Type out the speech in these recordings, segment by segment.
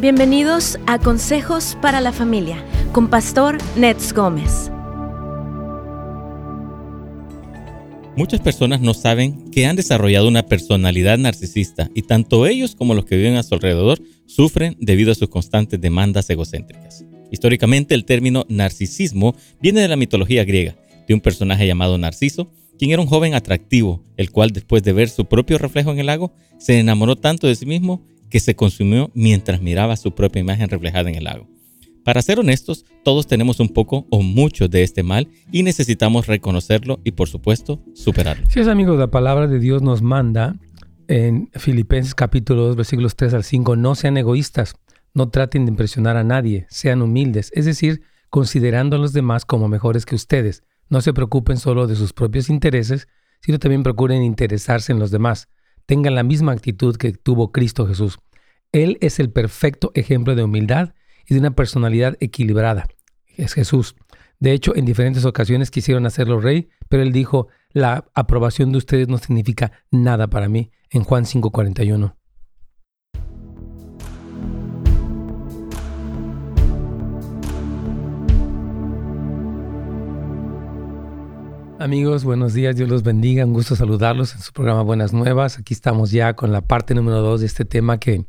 Bienvenidos a Consejos para la Familia con Pastor Nets Gómez. Muchas personas no saben que han desarrollado una personalidad narcisista y tanto ellos como los que viven a su alrededor sufren debido a sus constantes demandas egocéntricas. Históricamente el término narcisismo viene de la mitología griega, de un personaje llamado Narciso, quien era un joven atractivo, el cual después de ver su propio reflejo en el lago, se enamoró tanto de sí mismo que se consumió mientras miraba su propia imagen reflejada en el lago. Para ser honestos, todos tenemos un poco o mucho de este mal y necesitamos reconocerlo y por supuesto superarlo. Si es amigo, la palabra de Dios nos manda en Filipenses capítulo 2 versículos 3 al 5, no sean egoístas, no traten de impresionar a nadie, sean humildes, es decir, considerando a los demás como mejores que ustedes. No se preocupen solo de sus propios intereses, sino también procuren interesarse en los demás tengan la misma actitud que tuvo Cristo Jesús. Él es el perfecto ejemplo de humildad y de una personalidad equilibrada. Es Jesús. De hecho, en diferentes ocasiones quisieron hacerlo rey, pero él dijo, la aprobación de ustedes no significa nada para mí, en Juan 5:41. Amigos, buenos días, Dios los bendiga, un gusto saludarlos en su programa Buenas Nuevas. Aquí estamos ya con la parte número dos de este tema que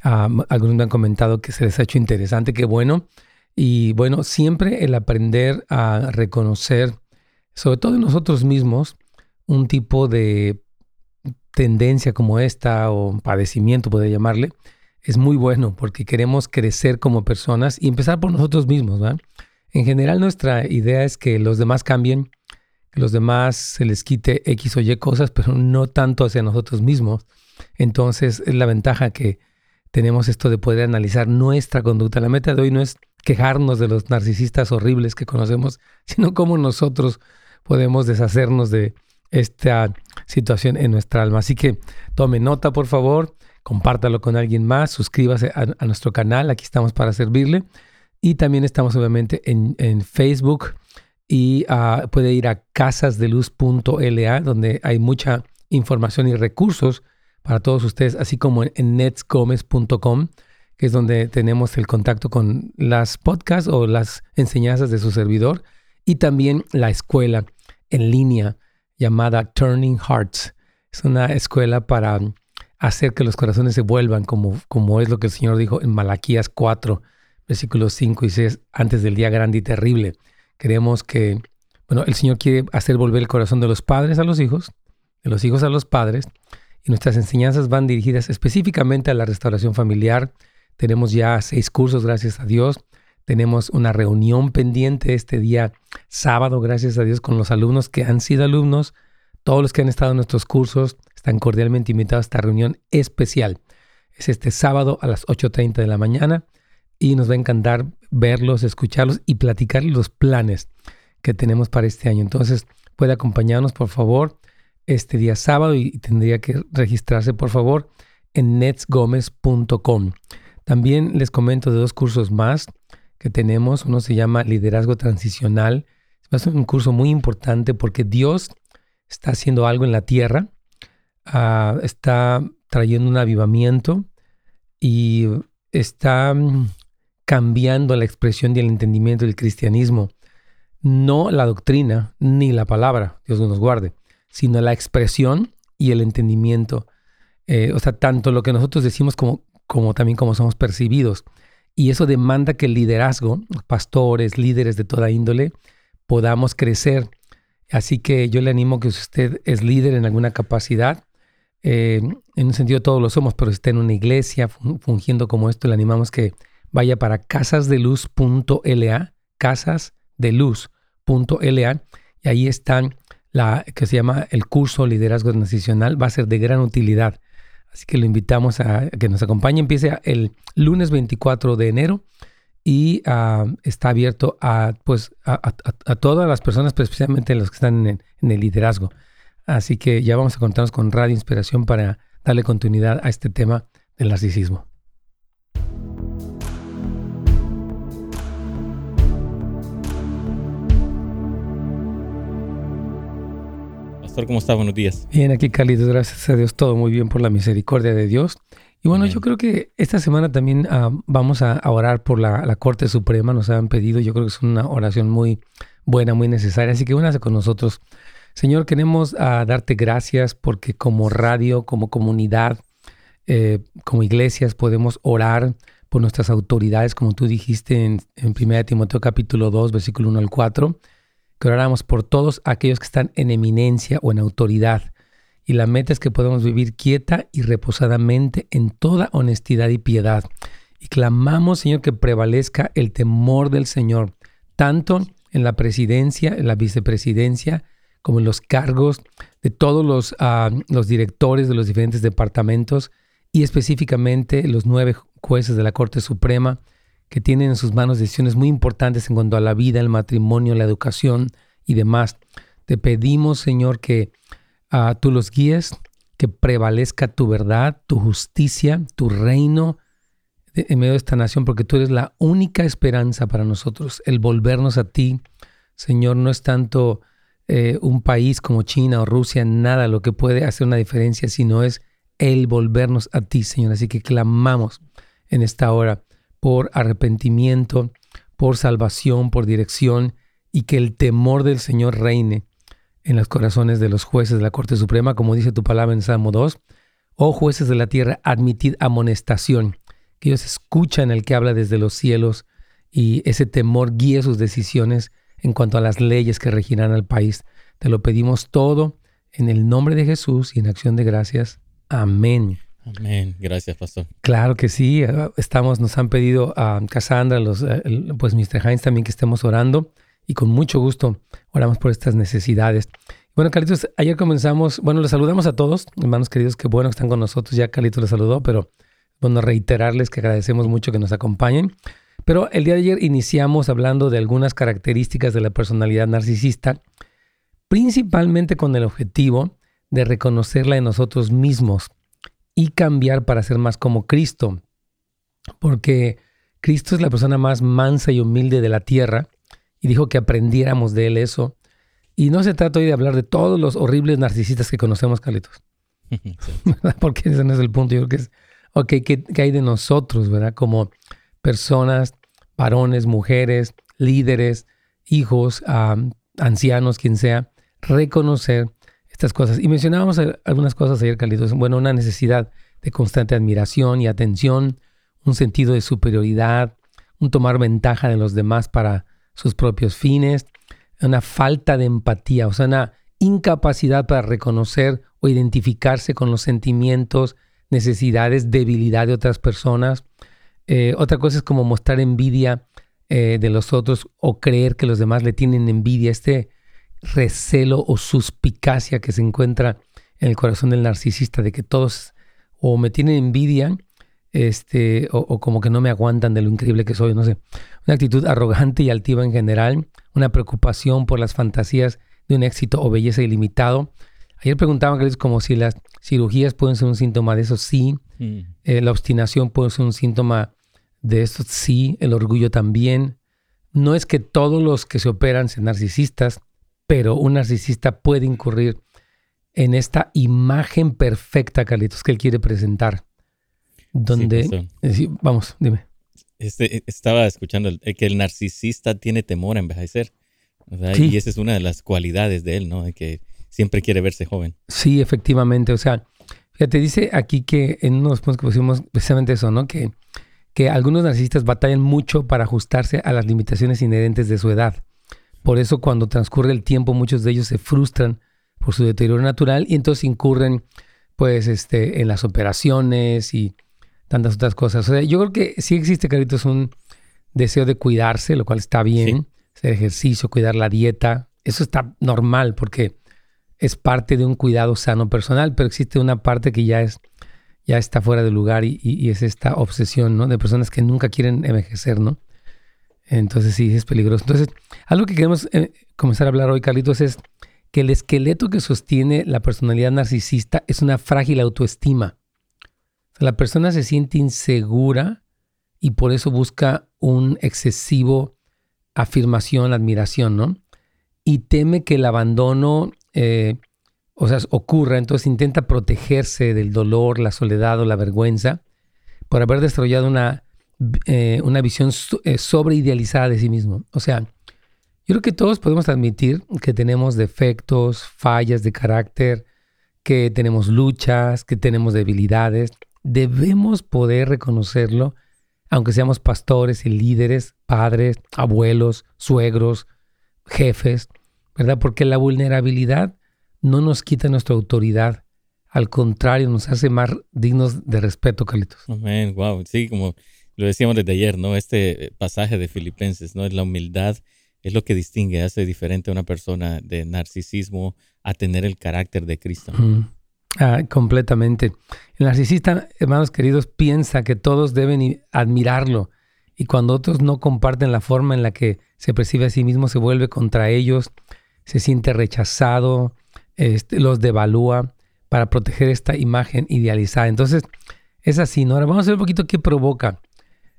algunos me han comentado que se les ha hecho interesante, qué bueno. Y bueno, siempre el aprender a reconocer, sobre todo en nosotros mismos, un tipo de tendencia como esta o padecimiento, puede llamarle, es muy bueno porque queremos crecer como personas y empezar por nosotros mismos. En general nuestra idea es que los demás cambien los demás se les quite X o Y cosas, pero no tanto hacia nosotros mismos. Entonces es la ventaja que tenemos esto de poder analizar nuestra conducta. La meta de hoy no es quejarnos de los narcisistas horribles que conocemos, sino cómo nosotros podemos deshacernos de esta situación en nuestra alma. Así que tome nota, por favor, compártalo con alguien más, suscríbase a, nuestro canal, aquí estamos para servirle. Y también estamos obviamente en, en Facebook, y ah, puede ir a casasdeluz.la, donde hay mucha información y recursos para todos ustedes, así como en, netsgomez.com, que es donde tenemos el contacto con las podcasts o las enseñanzas de su servidor, y también la escuela en línea llamada Turning Hearts. Es una escuela para hacer que los corazones se vuelvan, como, como es lo que el Señor dijo en Malaquías 4, versículos 5 y 6, antes del día grande y terrible. Creemos que, bueno, el Señor quiere hacer volver el corazón de los padres a los hijos, de los hijos a los padres, y nuestras enseñanzas van dirigidas específicamente a la restauración familiar. Tenemos ya seis cursos, gracias a Dios. Tenemos una reunión pendiente este día sábado, gracias a Dios, con los alumnos que han sido alumnos. Todos los que han estado en nuestros cursos están cordialmente invitados a esta reunión especial. Es este sábado a las 8.30 de la mañana y nos va a encantar verlos, escucharlos y platicar los planes que tenemos para este año. Entonces, puede acompañarnos, por favor, este día sábado y tendría que registrarse, por favor, en netsgomez.com. También les comento de dos cursos más que tenemos. Uno se llama Liderazgo Transicional. Es un curso muy importante porque Dios está haciendo algo en la tierra, ah, está trayendo un avivamiento y está mm, cambiando la expresión y el entendimiento del cristianismo. No la doctrina ni la palabra, Dios nos guarde, sino la expresión y el entendimiento. Eh, o sea, tanto lo que nosotros decimos como, también como somos percibidos. Y eso demanda que el liderazgo, pastores, líderes de toda índole, podamos crecer. Así que yo le animo que usted es líder en alguna capacidad, eh, en un sentido todos lo somos, pero si está en una iglesia fungiendo como esto, le animamos que vaya para casasdeluz.la, casasdeluz.la, y ahí están la que se llama el curso Liderazgo Nacional, va a ser de gran utilidad. Así que lo invitamos a que nos acompañe. Empiece el lunes 24 de enero y ah, está abierto a, pues, a, todas las personas, pero especialmente los que están en en el liderazgo. Así que ya vamos a contarnos con Radio Inspiración para darle continuidad a este tema del narcisismo. ¿Cómo está? Buenos días. Bien, aquí Carlitos, gracias a Dios, todo muy bien por la misericordia de Dios. Y bueno, yo creo que esta semana también ah, vamos a, orar por la, Corte Suprema, nos han pedido, yo creo que es una oración muy buena, muy necesaria, así que únase con nosotros. Señor, queremos ah, darte gracias porque como radio, como comunidad, eh, como iglesias podemos orar por nuestras autoridades, como tú dijiste en, en 1 Timoteo capítulo 2, versículo 1 al 4, que oráramos por todos aquellos que están en eminencia o en autoridad. Y la meta es que podamos vivir quieta y reposadamente en toda honestidad y piedad. Y clamamos, Señor, que prevalezca el temor del Señor, tanto en la presidencia, en la vicepresidencia, como en los cargos de todos los, ah, los directores de los diferentes departamentos y específicamente los nueve jueces de la Corte Suprema que tienen en sus manos decisiones muy importantes en cuanto a la vida, el matrimonio, la educación y demás. Te pedimos, Señor, que uh, tú los guíes, que prevalezca tu verdad, tu justicia, tu reino en medio de esta nación, porque tú eres la única esperanza para nosotros. El volvernos a ti, Señor, no es tanto eh, un país como China o Rusia, nada lo que puede hacer una diferencia, sino es el volvernos a ti, Señor. Así que clamamos en esta hora por arrepentimiento, por salvación, por dirección y que el temor del Señor reine en los corazones de los jueces de la Corte Suprema, como dice tu palabra en Salmo 2. Oh jueces de la tierra, admitid amonestación, que ellos escuchan el que habla desde los cielos y ese temor guíe sus decisiones en cuanto a las leyes que regirán al país. Te lo pedimos todo en el nombre de Jesús y en acción de gracias. Amén. Amén. Gracias, pastor. Claro que sí. Estamos, nos han pedido a Cassandra, los, eh, pues Mr. Hines también que estemos orando y con mucho gusto oramos por estas necesidades. Bueno, Carlitos, ayer comenzamos, bueno, les saludamos a todos, hermanos queridos, qué bueno que están con nosotros. Ya Carlitos les saludó, pero bueno, reiterarles que agradecemos mucho que nos acompañen. Pero el día de ayer iniciamos hablando de algunas características de la personalidad narcisista, principalmente con el objetivo de reconocerla en nosotros mismos y cambiar para ser más como Cristo. Porque Cristo es la persona más mansa y humilde de la tierra y dijo que aprendiéramos de él eso. Y no se trata hoy de hablar de todos los horribles narcisistas que conocemos, Carlitos. Porque ese no es el punto. Yo creo que es, ok, ¿qué, hay de nosotros, verdad? Como personas, varones, mujeres, líderes, hijos, ancianos, quien sea, reconocer estas cosas. Y mencionábamos algunas cosas ayer, Carlitos. Bueno, una necesidad de constante admiración y atención, un sentido de superioridad, un tomar ventaja de los demás para sus propios fines, una falta de empatía, o sea, una incapacidad para reconocer o identificarse con los sentimientos, necesidades, debilidad de otras personas. Eh, otra cosa es como mostrar envidia eh, de los otros o creer que los demás le tienen envidia. Este recelo o suspicacia que se encuentra en el corazón del narcisista de que todos o me tienen envidia este, o, como que no me aguantan de lo increíble que soy, no sé. Una actitud arrogante y altiva en general, una preocupación por las fantasías de un éxito o belleza ilimitado. Ayer preguntaban como si las cirugías pueden ser un síntoma de eso, sí. Mm. Eh, la obstinación puede ser un síntoma de eso, sí. El orgullo también. No es que todos los que se operan sean narcisistas, pero un narcisista puede incurrir en esta imagen perfecta, Carlitos, que él quiere presentar. Donde, eh, vamos, dime. Este, estaba escuchando que el narcisista tiene temor a envejecer. Y esa es una de las cualidades de él, ¿no? De que siempre quiere verse joven. Sí, efectivamente. O sea, fíjate, dice aquí que en unos puntos que pusimos precisamente eso, ¿no? Que, que algunos narcisistas batallan mucho para ajustarse a las limitaciones inherentes de su edad. Por eso cuando transcurre el tiempo muchos de ellos se frustran por su deterioro natural y entonces incurren pues este, en las operaciones y tantas otras cosas. O sea, yo creo que sí existe, Carlitos, un deseo de cuidarse, lo cual está bien, hacer ejercicio, cuidar la dieta, eso está normal porque es parte de un cuidado sano personal, pero existe una parte que ya es ya está fuera de lugar y, y es esta obsesión, ¿no? De personas que nunca quieren envejecer, ¿no? Entonces sí, es peligroso. Entonces, algo que queremos eh, comenzar a hablar hoy, Carlitos, es que el esqueleto que sostiene la personalidad narcisista es una frágil autoestima. la persona se siente insegura y por eso busca un excesivo afirmación, admiración, ¿no? Y teme que el abandono, o sea, ocurra, entonces intenta protegerse del dolor, la soledad o la vergüenza por haber desarrollado una, eh, una visión eh, sobreidealizada de sí mismo. O sea, yo creo que todos podemos admitir que tenemos defectos, fallas de carácter, que tenemos luchas, que tenemos debilidades. Debemos poder reconocerlo, aunque seamos pastores y líderes, padres, abuelos, suegros, jefes, ¿verdad? Porque la vulnerabilidad no nos quita nuestra autoridad. Al contrario, nos hace más dignos de respeto, Carlitos. Amén, wow. Sí, como lo decíamos desde ayer, ¿no? Este pasaje de Filipenses, ¿no? Es la humildad, es lo que distingue, hace diferente a una persona de narcisismo a tener el carácter de Cristo. Ah, completamente. El narcisista, hermanos queridos, piensa que todos deben admirarlo y cuando otros no comparten la forma en la que se percibe a sí mismo, se vuelve contra ellos, se siente rechazado, este, los devalúa para proteger esta imagen idealizada. Entonces, es así, ¿no? Ahora vamos a ver un poquito qué provoca.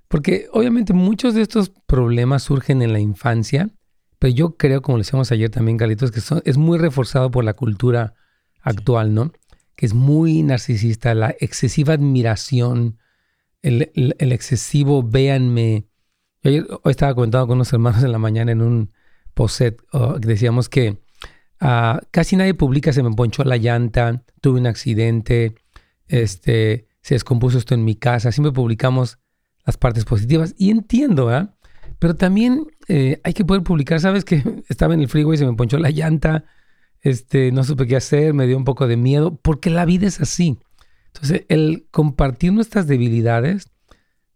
Porque obviamente muchos de estos problemas surgen en la infancia, pero yo creo, como le decíamos ayer también, Carlitos, que es muy reforzado por la cultura actual, ¿no? Que es muy narcisista, la excesiva admiración, el, excesivo véanme. Yo hoy estaba comentando con unos hermanos en la mañana en un poset, oh, decíamos que Ah, casi nadie publica, se me ponchó la llanta, tuve un accidente, este, se descompuso esto en mi casa. Siempre publicamos las partes positivas y entiendo, ¿verdad? Pero también eh, hay que poder publicar, ¿sabes? Que estaba en el freeway, se me ponchó la llanta, este, no supe qué hacer, me dio un poco de miedo, porque la vida es así. Entonces, el compartir nuestras debilidades,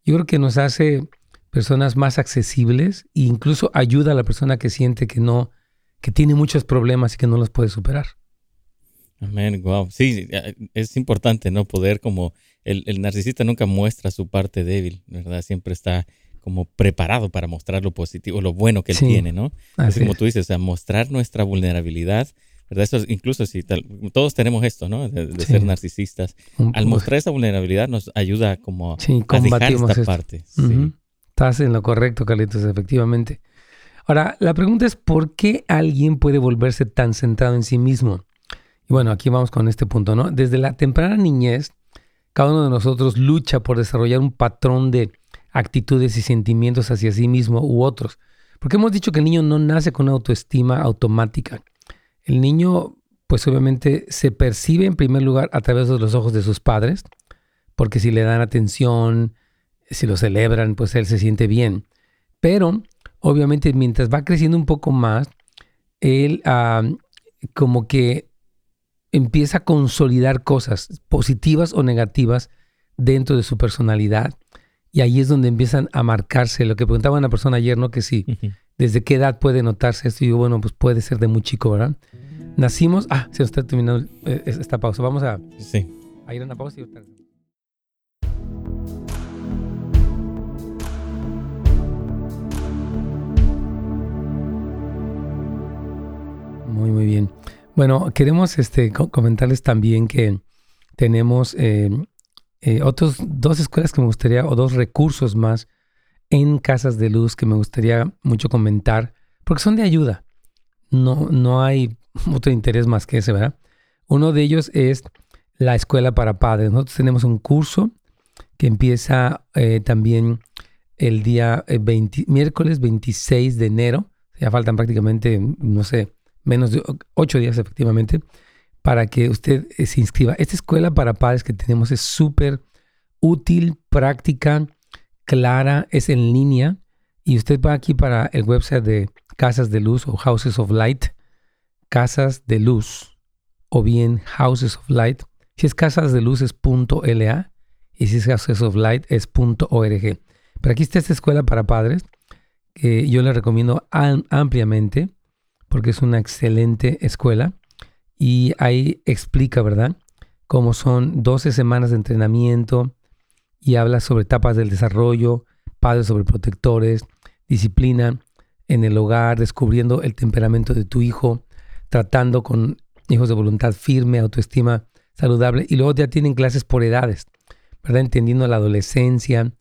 yo creo que nos hace personas más accesibles e incluso ayuda a la persona que siente que no que tiene muchos problemas y que no los puede superar. Amén, wow. Sí, es importante, ¿no? Poder como el, narcisista nunca muestra su parte débil, ¿verdad? Siempre está como preparado para mostrar lo positivo, lo bueno que él tiene, ¿no? Así, como tú dices, o sea, mostrar nuestra vulnerabilidad, ¿verdad? Eso incluso si todos tenemos esto, ¿no? De, ser narcisistas. Al mostrar esa vulnerabilidad nos ayuda como a dejar esta parte. Estás en lo correcto, Carlitos, efectivamente. Ahora, la pregunta es, ¿por qué alguien puede volverse tan centrado en sí mismo? Y bueno, aquí vamos con este punto, ¿no? Desde la temprana niñez, cada uno de nosotros lucha por desarrollar un patrón de actitudes y sentimientos hacia sí mismo u otros. Porque hemos dicho que el niño no nace con una autoestima automática. El niño, pues obviamente, se percibe en primer lugar a través de los ojos de sus padres, porque si le dan atención, si lo celebran, pues él se siente bien. Pero obviamente mientras va creciendo un poco más, él como que empieza a consolidar cosas positivas o negativas dentro de su personalidad. Y ahí es donde empiezan a marcarse. Lo que preguntaba una persona ayer, ¿no? Que sí, ¿desde qué edad puede notarse esto? Y yo, bueno, pues puede ser de muy chico, ¿verdad? Nacimos. Ah, se nos está terminando eh, esta pausa. Vamos a, sí. a ir a una pausa y Bueno, queremos este, comentarles también que tenemos eh, eh, otros dos escuelas que me gustaría, o dos recursos más en Casas de Luz que me gustaría mucho comentar, porque son de ayuda. No, no hay otro interés más que ese, ¿verdad? Uno de ellos es la escuela para padres. Nosotros tenemos un curso que empieza eh, también el día miércoles 26 de enero. Ya faltan prácticamente, no sé, menos de ocho días efectivamente, para que usted eh, se inscriba. Esta escuela para padres que tenemos es súper útil, práctica, clara, es en línea y usted va aquí para el website de Casas de Luz o Houses of Light, Casas de Luz o bien Houses of Light. Si es Casas de Luz es .la y si es Houses of Light es .org. Pero aquí está esta escuela para padres que yo le recomiendo ampliamente porque es una excelente escuela y ahí explica, ¿verdad? Cómo son 12 semanas de entrenamiento y habla sobre etapas del desarrollo, padres sobre protectores, disciplina en el hogar, descubriendo el temperamento de tu hijo, tratando con hijos de voluntad firme, autoestima saludable y luego ya tienen clases por edades, ¿verdad? Entendiendo la adolescencia,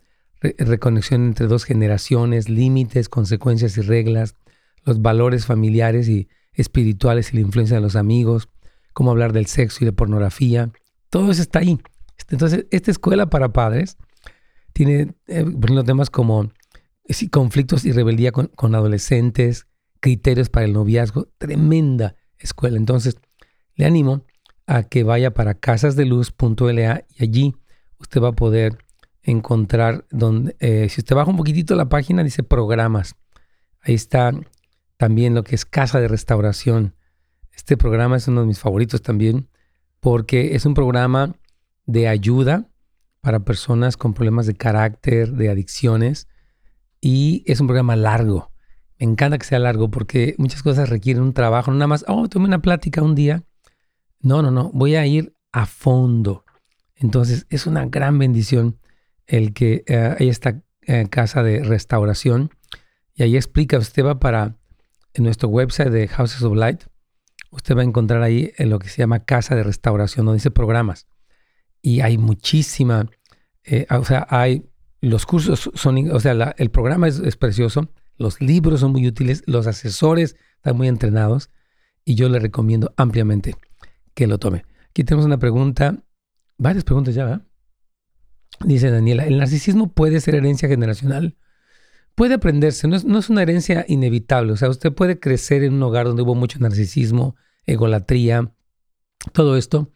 reconexión entre dos generaciones, límites, consecuencias y reglas, los valores familiares y espirituales y la influencia de los amigos, cómo hablar del sexo y de pornografía. Todo eso está ahí. Entonces, esta escuela para padres Tiene, eh, temas como eh, conflictos y rebeldía con, con adolescentes, criterios para el noviazgo. Tremenda escuela. Entonces, le animo a que vaya para casasdeluz.la y allí usted va a poder encontrar donde, eh, si usted baja un poquitito la página, dice programas. Ahí está también lo que es Casa de Restauración. Este programa es uno de mis favoritos también porque es un programa de ayuda para personas con problemas de carácter, de adicciones y es un programa largo. Me encanta que sea largo porque muchas cosas requieren un trabajo, no nada más, oh, tomé una plática un día. No, no, no, voy a ir a fondo. Entonces es una gran bendición el que eh, hay esta eh, casa de restauración y ahí explica, usted va para en nuestro website de Houses of Light, usted va a encontrar ahí en lo que se llama casa de restauración, donde dice programas. Y hay muchísima, eh, o sea, hay los cursos son, o sea, el programa es, es, precioso, los libros son muy útiles, los asesores están muy entrenados y yo le recomiendo ampliamente que lo tome. Aquí tenemos una pregunta, varias preguntas ya, ¿verdad? Dice Daniela, ¿el narcisismo puede ser herencia generacional? Puede aprenderse, no es, una herencia inevitable. O sea, usted puede crecer en un hogar donde hubo mucho narcisismo, egolatría, todo esto,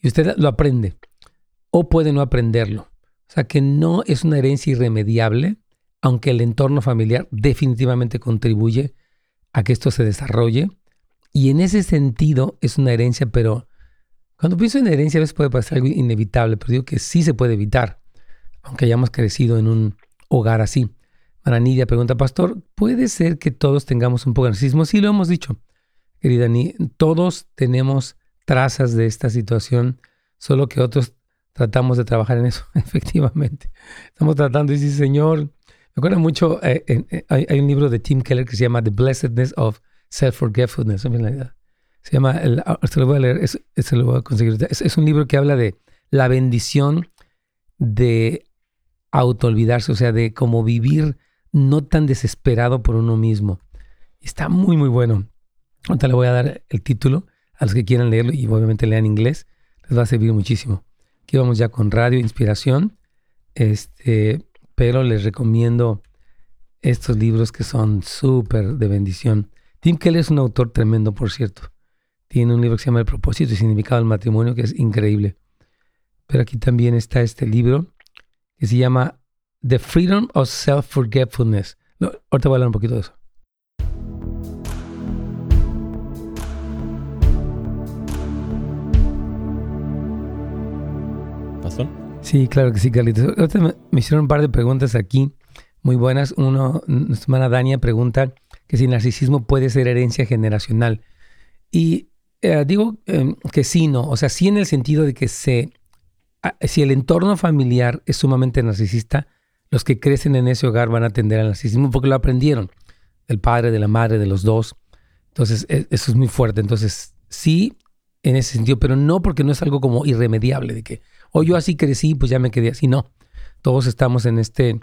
y usted lo aprende. O puede no aprenderlo. O sea, que no es una herencia irremediable, aunque el entorno familiar definitivamente contribuye a que esto se desarrolle. Y en ese sentido es una herencia, pero cuando pienso en herencia a veces puede parecer algo inevitable, pero digo que sí se puede evitar aunque hayamos crecido en un hogar así. Maranidia pregunta, Pastor, ¿puede ser que todos tengamos un poco de narcisismo? Sí, lo hemos dicho, querida Ni, todos tenemos trazas de esta situación, solo que otros tratamos de trabajar en eso, efectivamente. Estamos tratando, y dice, Señor, me acuerdo mucho, eh, eh, hay, un libro de Tim Keller que se llama The Blessedness of Self-Forgetfulness. Se llama, el, ah, se lo voy a leer, se lo voy a conseguir. es un libro que habla de la bendición de auto-olvidarse, o sea, de cómo vivir no tan desesperado por uno mismo. Está muy, muy bueno. Ahorita le voy a dar el título a los que quieran leerlo y obviamente lean inglés. Les va a servir muchísimo. Aquí vamos ya con Radio Inspiración. Este, pero les recomiendo estos libros que son súper de bendición. Tim Keller es un autor tremendo, por cierto. Tiene un libro que se llama El propósito y significado del matrimonio, que es increíble. Pero aquí también está este libro que se llama The Freedom of Self-Forgetfulness. ahorita voy a hablar un poquito de eso. ¿Pasó? Sí, claro que sí, Carlitos. Ahorita me, hicieron un par de preguntas aquí, muy buenas. Uno, nuestra hermana Dania pregunta que si el narcisismo puede ser herencia generacional. Y eh, digo em, que sí, no. O sea, sí en el sentido de que se si el entorno familiar es sumamente narcisista, los que crecen en ese hogar van a atender al narcisismo porque lo aprendieron del padre, de la madre, de los dos. Entonces, e, eso es muy fuerte. Entonces, sí, en ese sentido, pero no porque no es algo como irremediable, de que, o oh, yo así crecí, pues ya me quedé así. No, todos estamos en este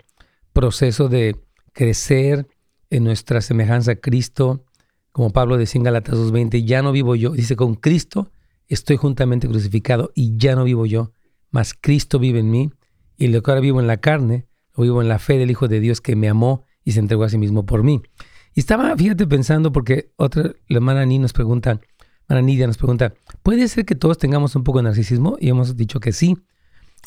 proceso de crecer en nuestra semejanza a Cristo, como Pablo decía en Galatas 2.20, ya no vivo yo, dice, con Cristo estoy juntamente crucificado y ya no vivo yo, mas Cristo vive en mí, y lo que ahora vivo en la carne, vivo en la fe del Hijo de Dios que me amó y se entregó a sí mismo por mí. Y estaba, fíjate, pensando, porque otra, la hermana Ni nos pregunta, hermana Nidia nos pregunta, ¿puede ser que todos tengamos un poco de narcisismo? Y hemos dicho que sí.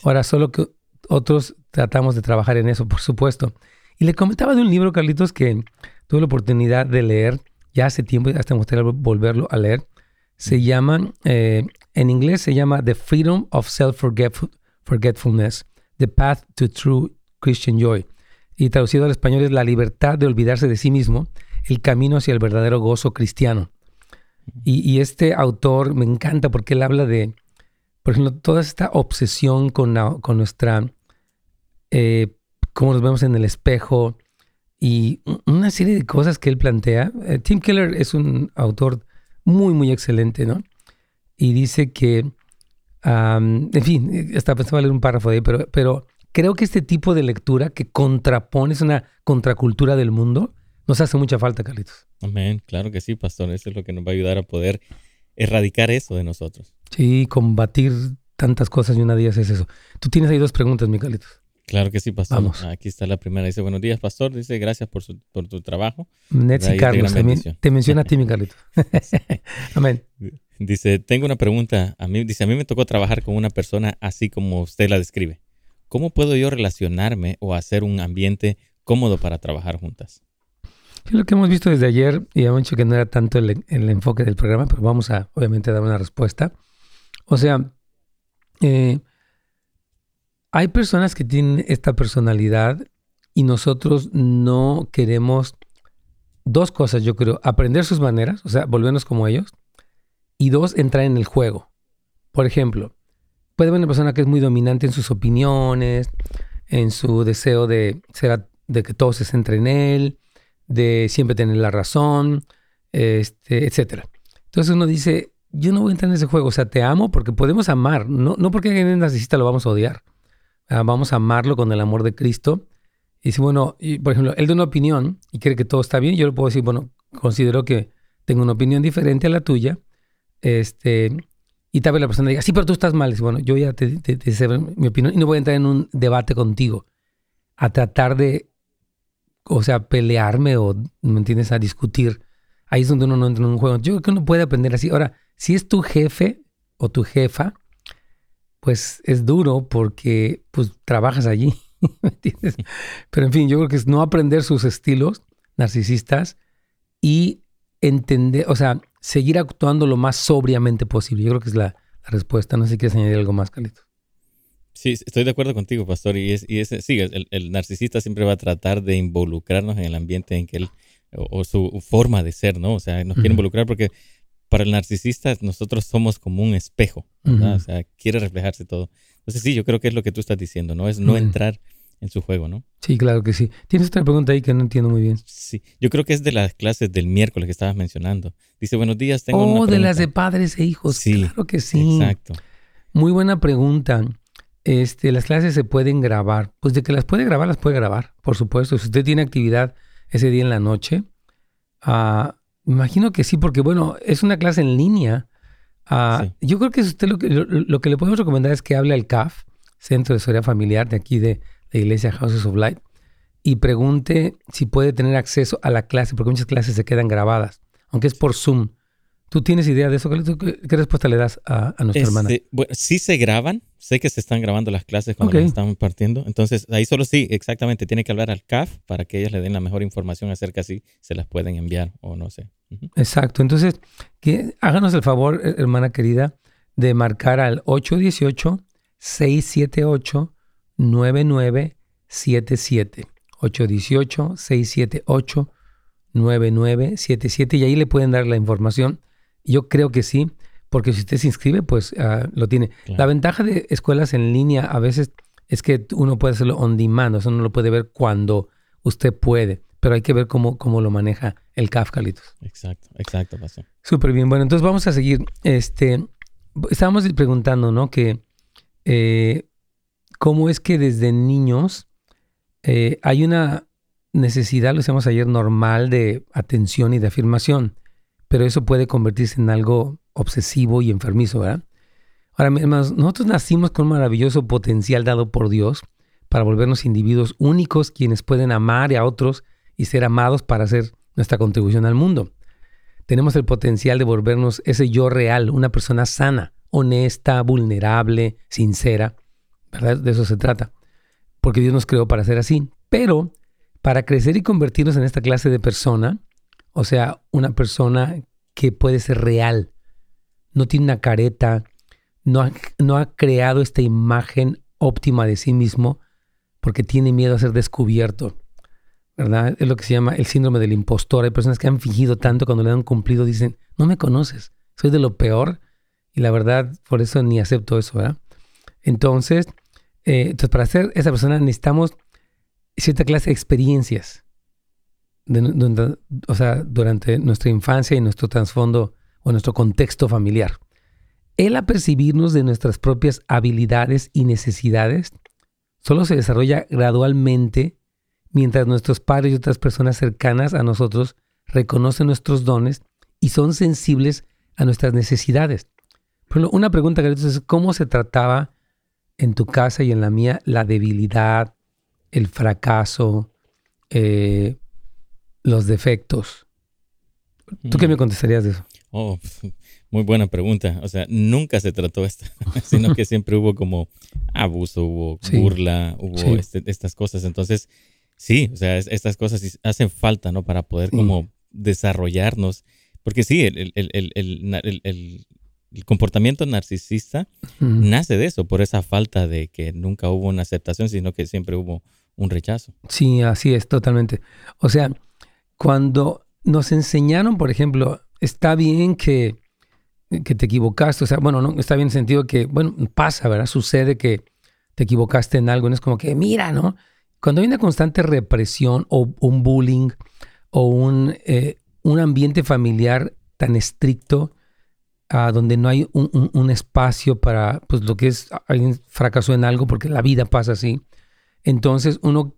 Ahora, solo que otros tratamos de trabajar en eso, por supuesto. Y le comentaba de un libro, Carlitos, que tuve la oportunidad de leer ya hace tiempo, hasta me gustaría volverlo a leer. Se llama eh, en inglés se llama The Freedom of Self-Forgetfulness, The Path to True Christian Joy. Y traducido al español es La libertad de olvidarse de sí mismo, el camino hacia el verdadero gozo cristiano. Y, este autor me encanta porque él habla de, por ejemplo, toda esta obsesión con, con nuestra, eh, cómo nos vemos en el espejo y una serie de cosas que él plantea. Eh, Tim Keller es un autor muy, muy excelente, ¿no? y dice que, en fin, hasta pensaba leer un párrafo de pero creo que este tipo de lectura que contrapone, es una contracultura del mundo, nos hace mucha falta, Carlitos. Amén, claro que sí, pastor, eso es lo que nos va a ayudar a poder erradicar eso de nosotros. Sí, combatir tantas cosas y una de ellas es eso. Tú tienes ahí dos preguntas, mi Carlitos. Claro que sí, pastor. Vamos. Aquí está la primera. Dice, buenos días, pastor. Dice, gracias por, su, por tu trabajo. Netsi Carlos, también te menciona a ti, mi Carlito. Amén. Dice, tengo una pregunta. A mí, dice, a mí me tocó trabajar con una persona así como usted la describe. ¿Cómo puedo yo relacionarme o hacer un ambiente cómodo para trabajar juntas? Es lo que hemos visto desde ayer, y hemos dicho que no era tanto el, enfoque del programa, pero vamos a, obviamente, dar una respuesta. O sea, eh, hay personas que tienen esta personalidad y nosotros no queremos dos cosas, yo creo, aprender sus maneras, o sea, volvernos como ellos, y dos, entrar en el juego. Por ejemplo, puede haber una persona que es muy dominante en sus opiniones, en su deseo de, ser, de que todo se centre en él, de siempre tener la razón, este, etc. Entonces uno dice, yo no voy a entrar en ese juego, o sea, te amo porque podemos amar, no, no porque alguien es narcisista lo vamos a odiar. Ah, vamos a amarlo con el amor de Cristo. Y dice, bueno, y, por ejemplo, él da una opinión y cree que todo está bien, yo le puedo decir, bueno, considero que tengo una opinión diferente a la tuya, este, y tal vez la persona diga, sí, pero tú estás mal. Y bueno, yo ya te, te, mi opinión y no voy a entrar en un debate contigo a tratar de, o sea, pelearme o, ¿me entiendes?, a discutir. Ahí es donde uno no entra en un juego. Yo creo que uno puede aprender así. Ahora, si es tu jefe o tu jefa, pues es duro porque pues trabajas allí, ¿me entiendes? Pero en fin, yo creo que es no aprender sus estilos narcisistas y entender, o sea, seguir actuando lo más sobriamente posible. Yo creo que es la, respuesta. No sé si quieres añadir algo más, Carlitos. Sí, estoy de acuerdo contigo, pastor. Y, es, y sí, el, narcisista siempre va a tratar de involucrarnos en el ambiente en que él, o, su forma de ser, ¿no? O sea, nos quiere involucrar porque para el narcisista nosotros somos como un espejo, ¿verdad? O sea, quiere reflejarse todo. Entonces sí, yo creo que es lo que tú estás diciendo, ¿no? Es no entrar en su juego, ¿no? Sí, claro que sí. Tienes otra pregunta ahí que no entiendo muy bien. Sí, yo creo que es de las clases del miércoles que estabas mencionando. Dice, buenos días, tengo oh, una de las de padres e hijos. Sí, claro que sí. Exacto. Muy buena pregunta. Este, las clases se pueden grabar. Pues de que las puede grabar, las puede grabar, por supuesto. Si usted tiene actividad ese día en la noche, uh, Imagino que sí, porque bueno, es una clase en línea. Ah, yo creo que usted lo que, lo, que le podemos recomendar es que hable al CAF, Centro de Historia Familiar de aquí de la Iglesia Houses of Light, y pregunte si puede tener acceso a la clase, porque muchas clases se quedan grabadas, aunque es por Zoom. ¿Tú tienes idea de eso? ¿Qué, respuesta le das a, nuestra hermana? Este, bueno, sí se graban. Sé que se están grabando las clases cuando las estamos partiendo. Entonces, ahí solo sí, exactamente, tiene que hablar al CAF para que ellas le den la mejor información acerca si se las pueden enviar o no sé. Exacto. Entonces, que, háganos el favor, hermana querida, de marcar al 818-678-9977. 818-678-9977 y ahí le pueden dar la información yo creo que sí, porque si usted se inscribe, pues ah, lo tiene. La ventaja de escuelas en línea a veces es que uno puede hacerlo on demand, o sea, uno lo puede ver cuando usted puede, pero hay que ver cómo, cómo lo maneja el CAF, Exacto, exacto, pastor. Súper bien. Bueno, entonces vamos a seguir. Este, estábamos preguntando, ¿no? Que eh, cómo es que desde niños eh, hay una necesidad, lo decíamos ayer, normal de atención y de afirmación pero eso puede convertirse en algo obsesivo y enfermizo, ¿verdad? Ahora, hermanos, nosotros nacimos con un maravilloso potencial dado por Dios para volvernos individuos únicos quienes pueden amar a otros y ser amados para hacer nuestra contribución al mundo. Tenemos el potencial de volvernos ese yo real, una persona sana, honesta, vulnerable, sincera, ¿verdad? De eso se trata. Porque Dios nos creó para ser así. Pero para crecer y convertirnos en esta clase de persona, o sea, una persona que puede ser real, no tiene una careta, no ha, no ha creado esta imagen óptima de sí mismo porque tiene miedo a ser descubierto. ¿Verdad? Es lo que se llama el síndrome del impostor. Hay personas que han fingido tanto cuando le han cumplido, dicen, no me conoces, soy de lo peor. Y la verdad, por eso ni acepto eso, ¿verdad? Entonces, eh, entonces para ser esa persona necesitamos cierta clase de experiencias o sea, durante nuestra infancia y nuestro trasfondo o nuestro contexto familiar. El apercibirnos de nuestras propias habilidades y necesidades solo se desarrolla gradualmente mientras nuestros padres y otras personas cercanas a nosotros reconocen nuestros dones y son sensibles a nuestras necesidades. Pero una pregunta que es cómo se trataba en tu casa y en la mía la debilidad, el fracaso, eh, los defectos. ¿Tú qué me mm. contestarías de eso? Oh, muy buena pregunta. O sea, nunca se trató esto, sino que siempre hubo como abuso, hubo burla, hubo este, estas cosas. Entonces, sí, o sea, estas cosas hacen falta, ¿no? Para poder como desarrollarnos. Porque sí, el, el, comportamiento narcisista nace de eso, por esa falta de que nunca hubo una aceptación, sino que siempre hubo un rechazo. Sí, así es, totalmente. O sea, cuando nos enseñaron, por ejemplo, está bien que, que te equivocaste, o sea, bueno, no, está bien en el sentido que, bueno, pasa, ¿verdad? Sucede que te equivocaste en algo, no es como que, mira, ¿no? Cuando hay una constante represión o un bullying o un, eh, un ambiente familiar tan estricto, a donde no hay un, un, espacio para, pues lo que es, alguien fracasó en algo porque la vida pasa así, entonces uno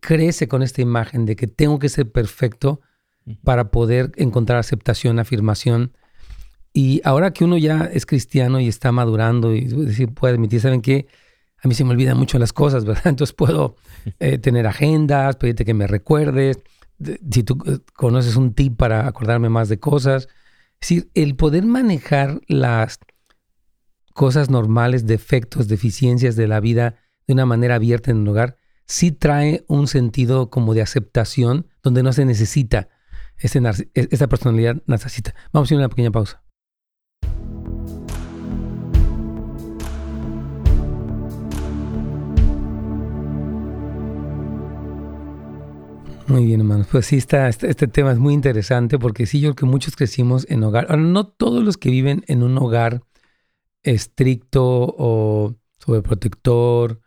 crece con esta imagen de que tengo que ser perfecto para poder encontrar aceptación, afirmación. Y ahora que uno ya es cristiano y está madurando y decir, puede admitir, ¿saben qué? A mí se me olvidan mucho las cosas, ¿verdad? Entonces puedo eh, tener agendas, pedirte que me recuerdes. Si tú eh, conoces un tip para acordarme más de cosas. Es decir, el poder manejar las cosas normales, defectos, deficiencias de la vida de una manera abierta en un hogar, sí trae un sentido como de aceptación donde no se necesita e-, esa personalidad narcisista. Vamos a ir a una pequeña pausa. Muy bien, hermanos. Pues sí, está, este, este, tema es muy interesante porque sí, yo creo que muchos crecimos en hogar. Ahora, no todos los que viven en un hogar estricto o sobreprotector,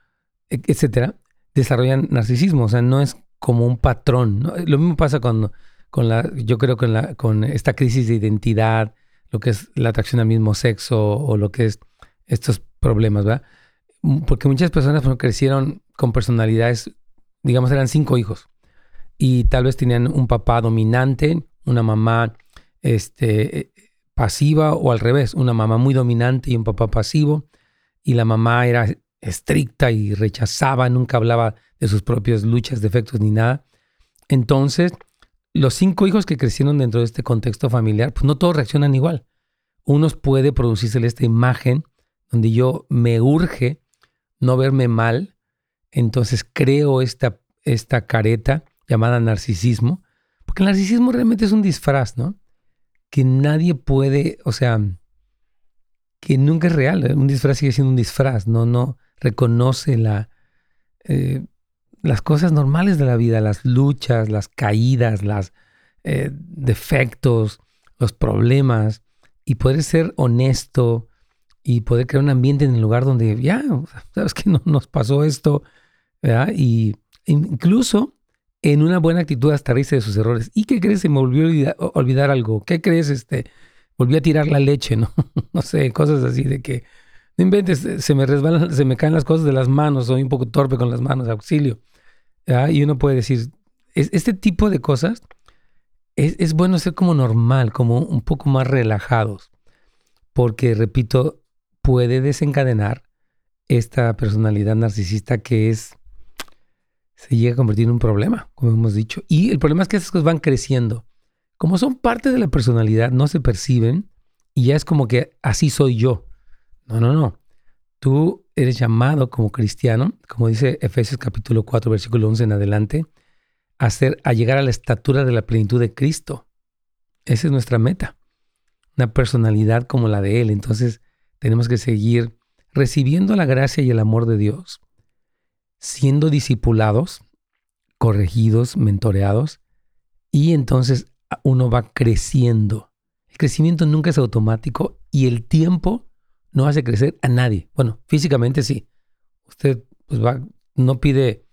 e-, etcétera, desarrollan narcisismo. O sea, no es como un patrón. Lo mismo pasa cuando con la, yo creo que la, con esta crisis de identidad, lo que es la atracción al mismo sexo o lo que es estos problemas, ¿verdad? Porque muchas personas crecieron con personalidades, digamos, eran cinco hijos y tal vez tenían un papá dominante, una mamá este, pasiva o al revés, una mamá muy dominante y un papá pasivo y la mamá era estricta y rechazaba, nunca hablaba de sus propias luchas, defectos ni nada. Entonces, los cinco hijos que crecieron dentro de este contexto familiar, pues no todos reaccionan igual. Unos puede producirse esta imagen donde yo me urge no verme mal, entonces creo esta, esta careta llamada narcisismo, porque el narcisismo realmente es un disfraz, ¿no? Que nadie puede, o sea, que nunca es real, ¿eh? un disfraz sigue siendo un disfraz, no, no reconoce eh, las cosas normales de la vida, las luchas, las caídas, los eh, defectos, los problemas, y poder ser honesto y poder crear un ambiente en el lugar donde ya, sabes que no, nos pasó esto, ¿verdad? Y incluso en una buena actitud hasta reírse de sus errores. ¿Y qué crees? Se me volvió a olvidar, algo. ¿Qué crees? Este, volví a tirar la leche, ¿no? no sé, cosas así de que no inventes, se me resbalan, se me caen las cosas de las manos, soy un poco torpe con las manos, auxilio. Y uno puede decir, este tipo de cosas es, bueno ser como normal, como un poco más relajados, porque, repito, puede desencadenar esta personalidad narcisista que es, se llega a convertir en un problema, como hemos dicho. Y el problema es que esas cosas van creciendo. Como son parte de la personalidad, no se perciben y ya es como que así soy yo. No, no, no. Tú eres llamado como cristiano, como dice Efesios capítulo 4, versículo 11 en adelante, a, ser, a llegar a la estatura de la plenitud de Cristo. Esa es nuestra meta. Una personalidad como la de Él. Entonces tenemos que seguir recibiendo la gracia y el amor de Dios, siendo discipulados, corregidos, mentoreados, y entonces uno va creciendo. El crecimiento nunca es automático y el tiempo no hace crecer a nadie. Bueno, físicamente sí. Usted pues, va, no pide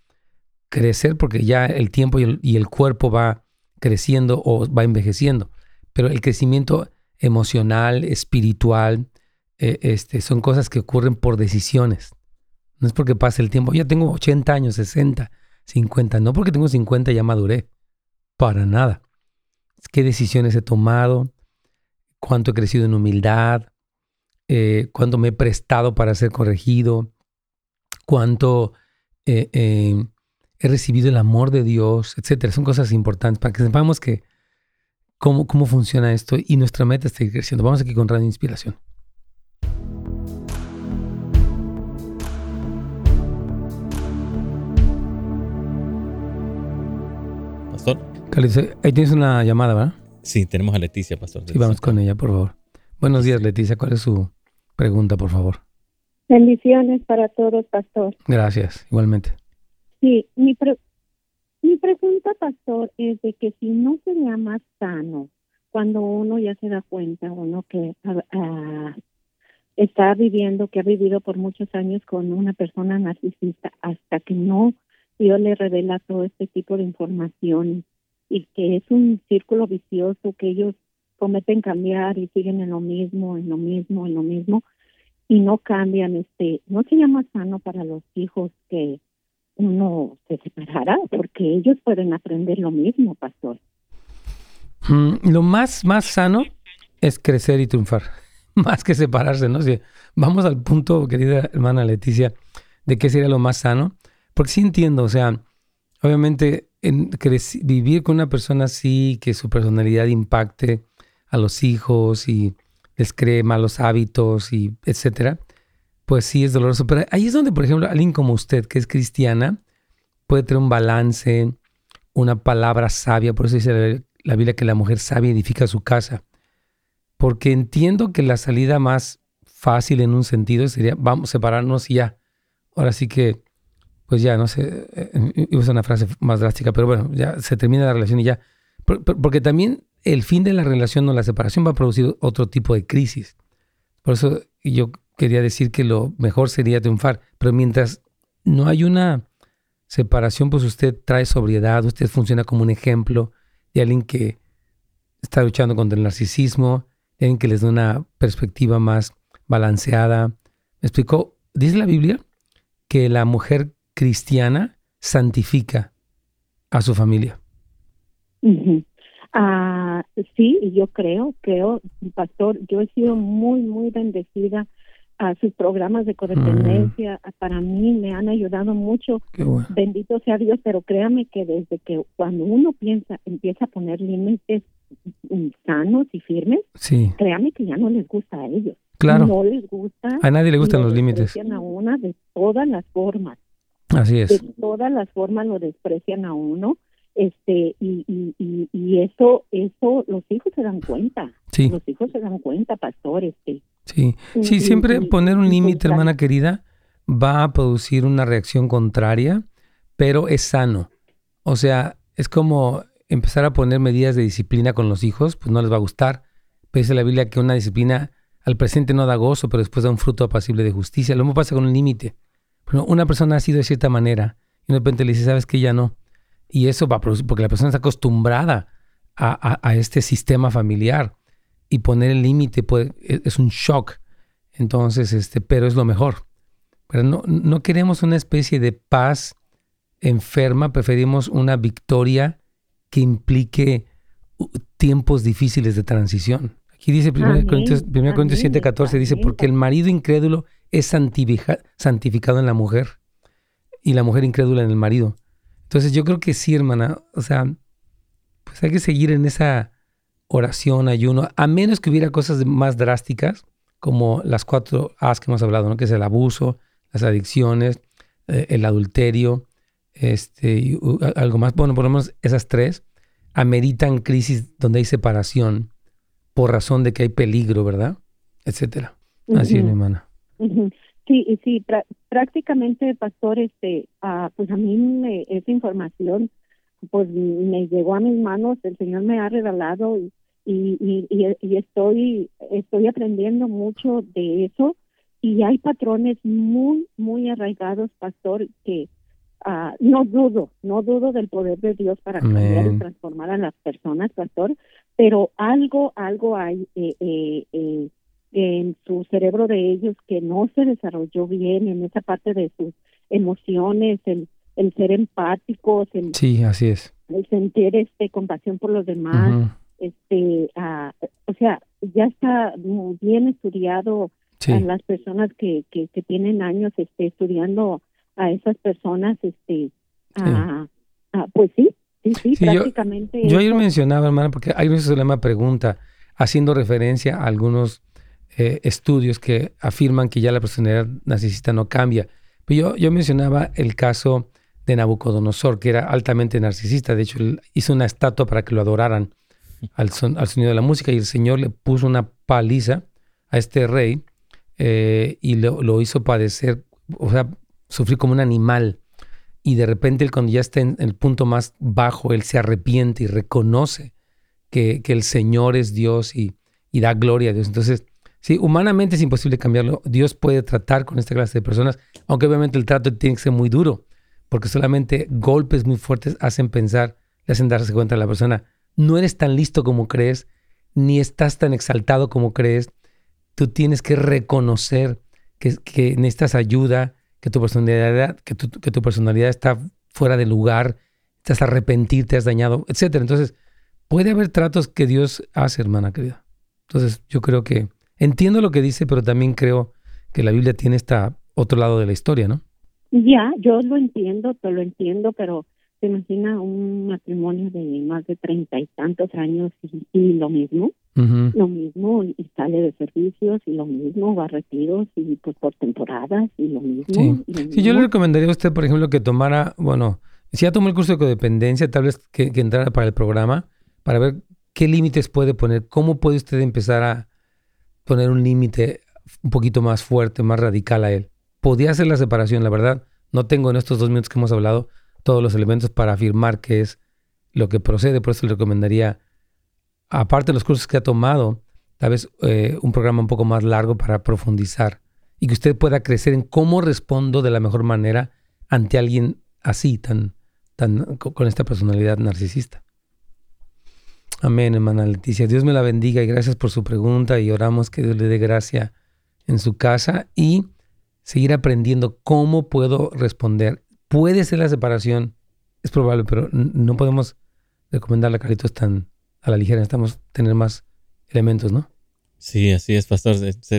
crecer porque ya el tiempo y el, cuerpo va creciendo o va envejeciendo. Pero el crecimiento emocional, espiritual, eh, este, son cosas que ocurren por decisiones. No es porque pase el tiempo. Ya tengo 80 años, 60, 50. No porque tengo 50 ya maduré. Para nada. ¿Qué decisiones he tomado? ¿Cuánto he crecido en humildad? eh, cuánto me he prestado para ser corregido, cuánto eh, eh, he recibido el amor de Dios, etcétera. Son cosas importantes para que sepamos cómo, cómo funciona esto y nuestra meta es seguir creciendo. Vamos aquí con Radio Inspiración. Pastor. ahí tienes una llamada, ¿verdad? Sí, tenemos a Leticia, Pastor. Sí, vamos con ella, por favor. Buenos días, Leticia. ¿Cuál es su pregunta, por favor? Bendiciones para todos, Pastor. Gracias, igualmente. Sí, mi, mi pregunta, Pastor, es de que si no sería más sano cuando uno ya se da cuenta, uno que está viviendo, que ha vivido por muchos años con una persona narcisista, hasta que no Dios le revela todo este tipo de información y que es un círculo vicioso que ellos prometen cambiar y siguen en lo mismo, en lo mismo, en lo mismo y no cambian, este, no sería más sano para los hijos que uno se separara, porque ellos pueden aprender lo mismo, pastor. Mm, lo más, más sano es crecer y triunfar, más que separarse, ¿no? Si vamos al punto, querida hermana Leticia, de qué sería lo más sano, porque sí entiendo, o sea, obviamente en vivir con una persona así, que su personalidad impacte a los hijos y les cree malos hábitos y etcétera, pues sí es doloroso. Pero ahí es donde, por ejemplo, alguien como usted, que es cristiana, puede tener un balance, una palabra sabia. Por eso dice la Biblia que la mujer sabia edifica su casa. Porque entiendo que la salida más fácil en un sentido sería, vamos separarnos y ya. Ahora sí que, pues ya, no sé, eh, iba a una frase más drástica, pero bueno, ya se termina la relación y ya. Porque también el fin de la relación o la separación va a producir otro tipo de crisis. Por eso yo quería decir que lo mejor sería triunfar, pero mientras no hay una separación, pues usted trae sobriedad, usted funciona como un ejemplo de alguien que está luchando contra el narcisismo, de alguien que les da una perspectiva más balanceada. Me explicó, dice la Biblia que la mujer cristiana santifica a su familia. Ah, sí, yo creo, creo, pastor, yo he sido muy, muy bendecida a sus programas de codependencia, mm. para mí me han ayudado mucho. Bendito sea Dios, pero créame que desde que cuando uno piensa, empieza a poner límites sanos y firmes, créame que ya no les gusta a ellos. Claro. No les gusta. A nadie le gustan los límites. a una de todas las formas. Así es. De todas las formas lo desprecian a uno. Este, y, y, y, eso, eso, los hijos se dan cuenta. Sí. Los hijos se dan cuenta, pastores, este, Sí, sí, siempre poner un límite, hermana querida, va a producir una reacción contraria, pero es sano. O sea, es como empezar a poner medidas de disciplina con los hijos, pues no les va a gustar. Pero dice la Biblia que una disciplina al presente no da gozo, pero después da un fruto apacible de justicia. Lo mismo pasa con un límite. Una persona ha sido de cierta manera y de repente le dice, sabes que ya no. Y eso va a producir, porque la persona está acostumbrada a este sistema familiar y poner el límite e, es un shock. Entonces, este, pero es lo mejor. Pero no, no queremos una especie de paz enferma, preferimos una victoria que implique tiempos difíciles de transición. Aquí dice 1 Corintios, 7:14, dice, porque el marido incrédulo es santificado en la mujer y la mujer incrédula en el marido. Entonces yo creo que sí, hermana, o sea, pues hay que seguir en esa oración, ayuno, a menos que hubiera cosas más drásticas, como las cuatro A's que hemos hablado, ¿no? que es el abuso, las adicciones, eh, el adulterio, este, y, algo más. Bueno, por lo menos esas tres ameritan crisis donde hay separación por razón de que hay peligro, ¿verdad? Etcétera. Así es, mi hermana. Sí, sí, prácticamente, pastor, este, ah, pues a mí me, esa información pues me llegó a mis manos, el Señor me ha regalado y, y, y, estoy, estoy aprendiendo mucho de eso. Y hay patrones muy, muy arraigados, pastor, que uh, no dudo, no dudo del poder de Dios para cambiar y transformar a las personas, pastor, pero algo, algo hay eh, eh, eh, en su cerebro de ellos que no se desarrolló bien en esa parte de sus emociones, el, el ser empáticos, el, sí, así es. el sentir este compasión por los demás, este, o sea, ya está bien estudiado a las personas que, que, que, tienen años este, estudiando a esas personas, este, Ah, ah, pues sí, sí, sí, prácticamente. Yo, ayer mencionaba, hermana, porque hay veces se llama pregunta, haciendo referencia a algunos eh, estudios que afirman que ya la personalidad narcisista no cambia. Pero yo, yo mencionaba el caso de Nabucodonosor, que era altamente narcisista. De hecho, él hizo una estatua para que lo adoraran al, al sonido de la música y el Señor le puso una paliza a este rey eh, y lo, lo, hizo padecer, o sea, sufrir como un animal. Y de repente, él, cuando ya está en el punto más bajo, él se arrepiente y reconoce que, que el Señor es Dios y, y, da gloria a Dios. Entonces, sí, humanamente es imposible cambiarlo. Dios puede tratar con esta clase de personas, aunque obviamente el trato tiene que ser muy duro, porque solamente golpes muy fuertes hacen pensar, le hacen darse cuenta a la persona, no eres tan listo como crees, ni estás tan exaltado como crees. Tú tienes que reconocer que, que necesitas ayuda, que tu personalidad, que tu, personalidad está fuera de lugar, estás arrepentir, te has dañado, etc. Entonces, puede haber tratos que Dios hace, hermana querida. Entonces, yo creo que entiendo lo que dice, pero también creo que la Biblia tiene este otro lado de la historia, ¿no? Ya, yo lo entiendo, te lo entiendo, pero se imagina un matrimonio de más de treinta y tantos años y, lo mismo, lo mismo, y sale de servicios y lo mismo, va a retiros y pues por temporadas y lo mismo. Sí, yo le recomendaría a usted, por ejemplo, que tomara, bueno, si ya tomó el curso de codependencia, tal vez que, que entrara para el programa para ver qué límites puede poner, cómo puede usted empezar a poner un límite un poquito más fuerte, más radical a él. Podía hacer la separación, la verdad. No tengo en estos dos minutos que hemos hablado todos los elementos para afirmar que es lo que procede. Por eso le recomendaría, aparte de los cursos que ha tomado, tal vez eh, un programa un poco más largo para profundizar y que usted pueda crecer en cómo respondo de la mejor manera ante alguien así, tan, tan con esta personalidad narcisista. Amén, hermana Leticia. Dios me la bendiga y gracias por su pregunta y oramos que Dios le dé gracia en su casa y seguir aprendiendo cómo puedo responder Puede ser la separación, es probable, pero no podemos recomendar a Carlitos tan a la ligera. Necesitamos tener más elementos, ¿no? Sí, así es, pastor.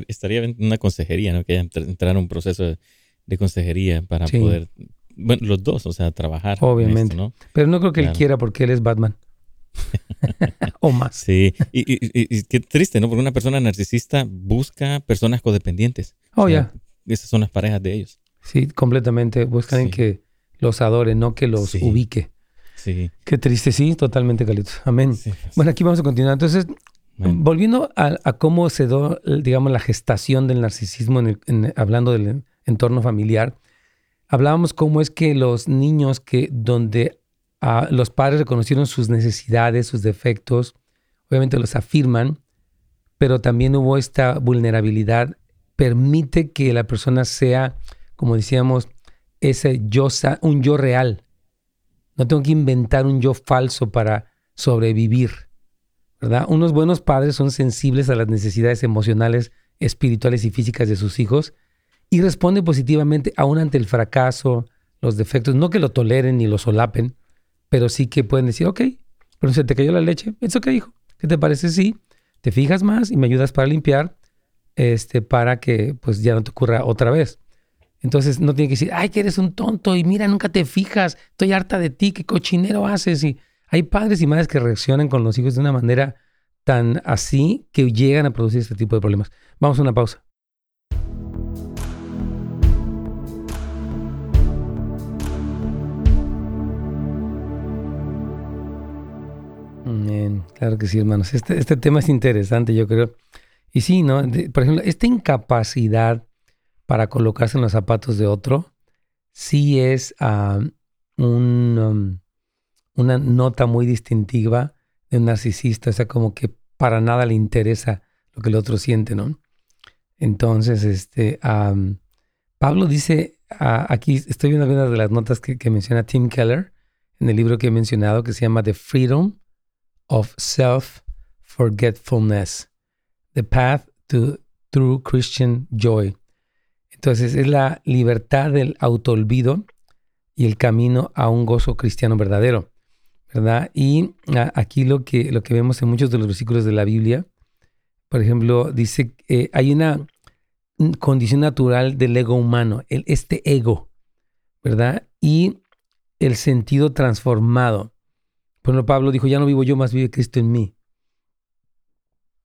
Estaría en una consejería, ¿no? Que entrar en un proceso de, consejería para poder, bueno, los dos, o sea, trabajar. Obviamente. ¿no? Pero no creo que él quiera porque él es Batman. o más. Sí, y, qué triste, ¿no? Porque una persona narcisista busca personas codependientes. Oh, ya. Esas son las parejas de ellos. Sí, completamente. Buscan que los adore, no que los ubique. Sí. Qué triste, sí, totalmente, Carlitos. Amén. Bueno, aquí vamos a continuar. Entonces, volviendo a, cómo se dio, digamos, la gestación del narcisismo, en hablando del entorno familiar, hablábamos cómo es que los niños que donde los padres reconocieron sus necesidades, sus defectos, obviamente los afirman, pero también hubo esta vulnerabilidad, permite que la persona sea como decíamos, ese yo, un yo real. No tengo que inventar un yo falso para sobrevivir. ¿verdad? Unos buenos padres son sensibles a las necesidades emocionales, espirituales y físicas de sus hijos y responden positivamente aún ante el fracaso, los defectos. No que lo toleren ni lo solapen, pero sí que pueden decir, ok, pero se te cayó la leche, ¿eso qué hijo? ¿Qué te parece si te fijas más y me ayudas para limpiar este, para que pues ya no te ocurra otra vez? Entonces no tiene que decir, ay, que eres un tonto y mira, nunca te fijas, estoy harta de ti, qué cochinero haces. Y hay padres y madres que reaccionan con los hijos de una manera tan así que llegan a producir este tipo de problemas. Vamos a una pausa. Claro que sí, hermanos. Este, este tema es interesante, yo creo. Y sí, ¿no? por ejemplo, esta incapacidad para colocarse en los zapatos de otro, sí es una nota muy distintiva de un narcisista, o sea, como que para nada le interesa lo que el otro siente, ¿no? Entonces, este, Pablo dice, aquí estoy viendo algunas de las notas que, menciona Tim Keller en el libro que he mencionado, que se llama The Freedom of Self-Forgetfulness, The Path to True Christian Joy. Entonces es la libertad del autoolvido y el camino a un gozo cristiano verdadero, ¿verdad? Y aquí lo que, lo que vemos en muchos de los versículos de la Biblia, por ejemplo, dice, eh, hay una condición natural del ego humano, el, este ego, ¿verdad? Y el sentido transformado. Pablo dijo, ya no vivo yo, más vive Cristo en mí.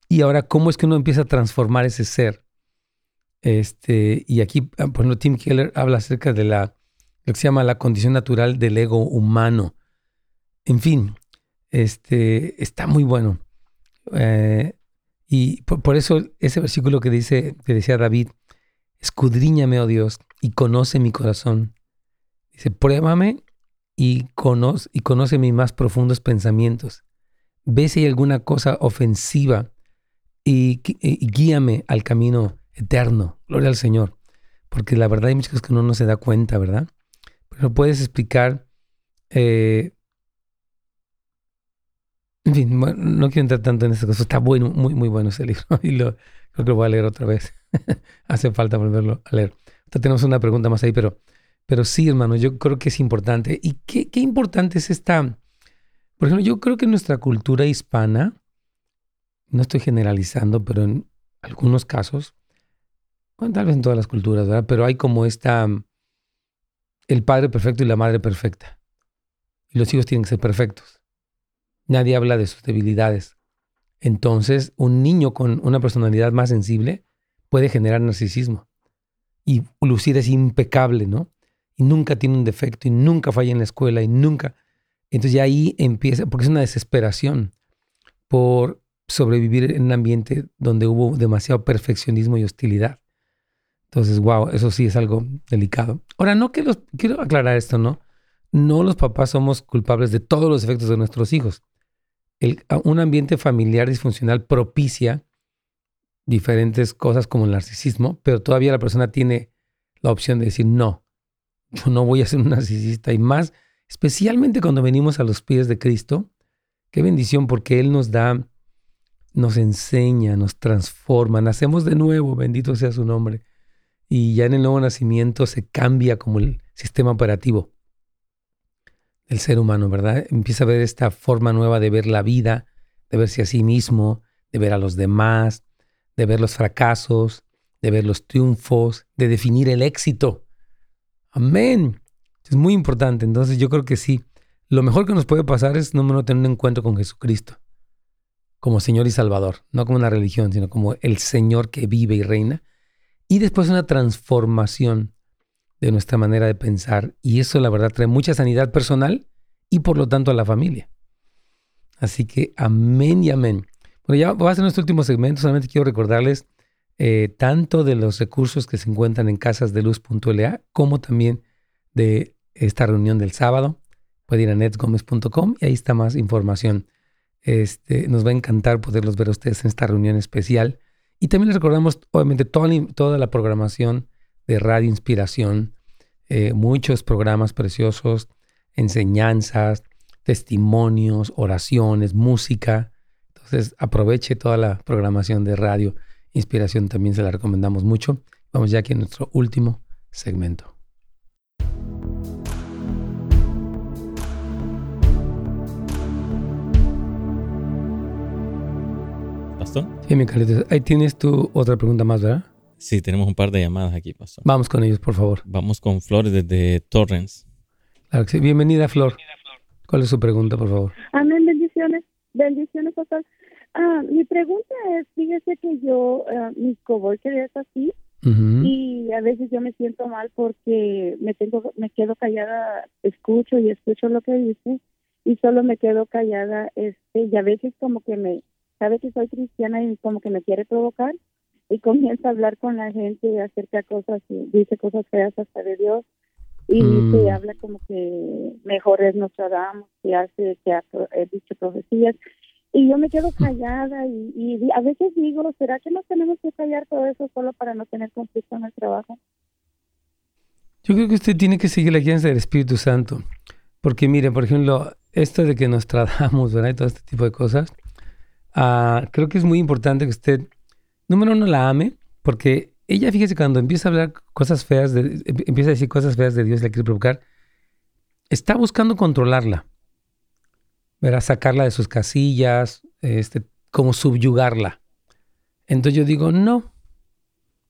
Y ahora, ¿cómo es que uno empieza a transformar ese ser? Este, y aquí, ah, por ejemplo, Tim Keller habla acerca de la, lo que se llama la condición natural del ego humano. En fin, este, está muy bueno. Eh, y por, eso ese versículo que dice, que decía David, escudriñame, oh Dios, y conoce mi corazón. Dice, pruébame y conoce, y conoce mis más profundos pensamientos. Ve si hay alguna cosa ofensiva y, guíame al camino eterno. Gloria al Señor. Porque la verdad hay muchas cosas que uno no se da cuenta, ¿verdad? Pero puedes explicar. Eh, en fin, no quiero entrar tanto en estas cosas. Está bueno, muy, muy bueno ese libro. Y lo, creo que lo voy a leer otra vez. Hace falta volverlo a leer. tenemos una pregunta más ahí, pero, pero sí, hermano, yo creo que es importante. ¿Y qué, importante es esta? Por ejemplo, yo creo que nuestra cultura hispana no estoy generalizando, pero en algunos casos, bueno, tal vez en todas las culturas, ¿verdad? Pero hay como esta, el padre perfecto y la madre perfecta. Y los hijos tienen que ser perfectos. Nadie habla de sus debilidades. Entonces, un niño con una personalidad más sensible puede generar narcisismo. Y lucir es impecable, ¿no? Y nunca tiene un defecto y nunca falla en la escuela y nunca. Entonces ya ahí empieza, porque es una desesperación por sobrevivir en un ambiente donde hubo demasiado perfeccionismo y hostilidad. Entonces, wow, eso sí es algo delicado. Ahora, no que quiero aclarar esto, ¿no? No los papás somos culpables de todos los efectos de nuestros hijos. un ambiente familiar disfuncional propicia diferentes cosas como el narcisismo, pero todavía la persona tiene la opción de decir, no, yo no voy a ser un narcisista. Y más, especialmente cuando venimos a los pies de Cristo, qué bendición porque Él nos da nos enseña, nos transforma, nacemos de nuevo, bendito sea su nombre. Y ya en el nuevo nacimiento se cambia como el sistema operativo del ser humano, ¿verdad? Empieza a ver esta forma nueva de ver la vida, de verse a sí mismo, de ver a los demás, de ver los fracasos, de ver los triunfos, de definir el éxito. Amén. Es muy importante. Entonces yo creo que sí. Lo mejor que nos puede pasar es no tener un encuentro con Jesucristo como Señor y Salvador, no como una religión, sino como el Señor que vive y reina. Y después una transformación de nuestra manera de pensar. Y eso, la verdad, trae mucha sanidad personal y por lo tanto a la familia. Así que amén y amén. Bueno, ya va a ser nuestro último segmento. Solamente quiero recordarles eh, tanto de los recursos que se encuentran en casasdeluz.la como también de esta reunión del sábado. Puede ir a netgomez.com y ahí está más información. Este, nos va a encantar poderlos ver a ustedes en esta reunión especial. Y también les recordamos, obviamente, toda la, toda la programación de Radio Inspiración, eh, muchos programas preciosos, enseñanzas, testimonios, oraciones, música. Entonces, aproveche toda la programación de Radio Inspiración, también se la recomendamos mucho. Vamos ya aquí a nuestro último segmento. Sí, mi Carlitos. Ahí tienes tú otra pregunta más, ¿verdad? Sí, tenemos un par de llamadas aquí, Pastor. Vamos con ellos, por favor. Vamos con Flores desde Torrens. Claro que sí. Bienvenida, Flor. ¿Cuál es su pregunta, por favor? Amén, bendiciones. Bendiciones, Pastor. Ah, mi pregunta es, fíjese que yo, uh, mi coworker es así, y a veces yo me siento mal porque me tengo me quedo callada escucho y escucho lo que dice y solo me quedo callada este y a veces como que me sabe que soy cristiana y como que me quiere provocar y comienza a hablar con la gente acerca de cosas y dice cosas feas hasta de Dios y se mm. habla como que mejor es Nostradamus que hace que ha dicho profecías y yo me quedo callada y, y, a veces digo será que nos tenemos que callar todo eso solo para no tener conflicto en el trabajo yo creo que usted tiene que seguir la guía del Espíritu Santo porque mire por ejemplo esto de que nos tratamos verdad y todo este tipo de cosas Ah, creo que es muy importante que usted, número uno, la ame, porque ella, fíjese, cuando empieza a hablar cosas feas, de, em, empieza a decir cosas feas de Dios, la quiere provocar, está buscando controlarla, verá, sacarla de sus casillas, este, como subyugarla. Entonces yo digo, no,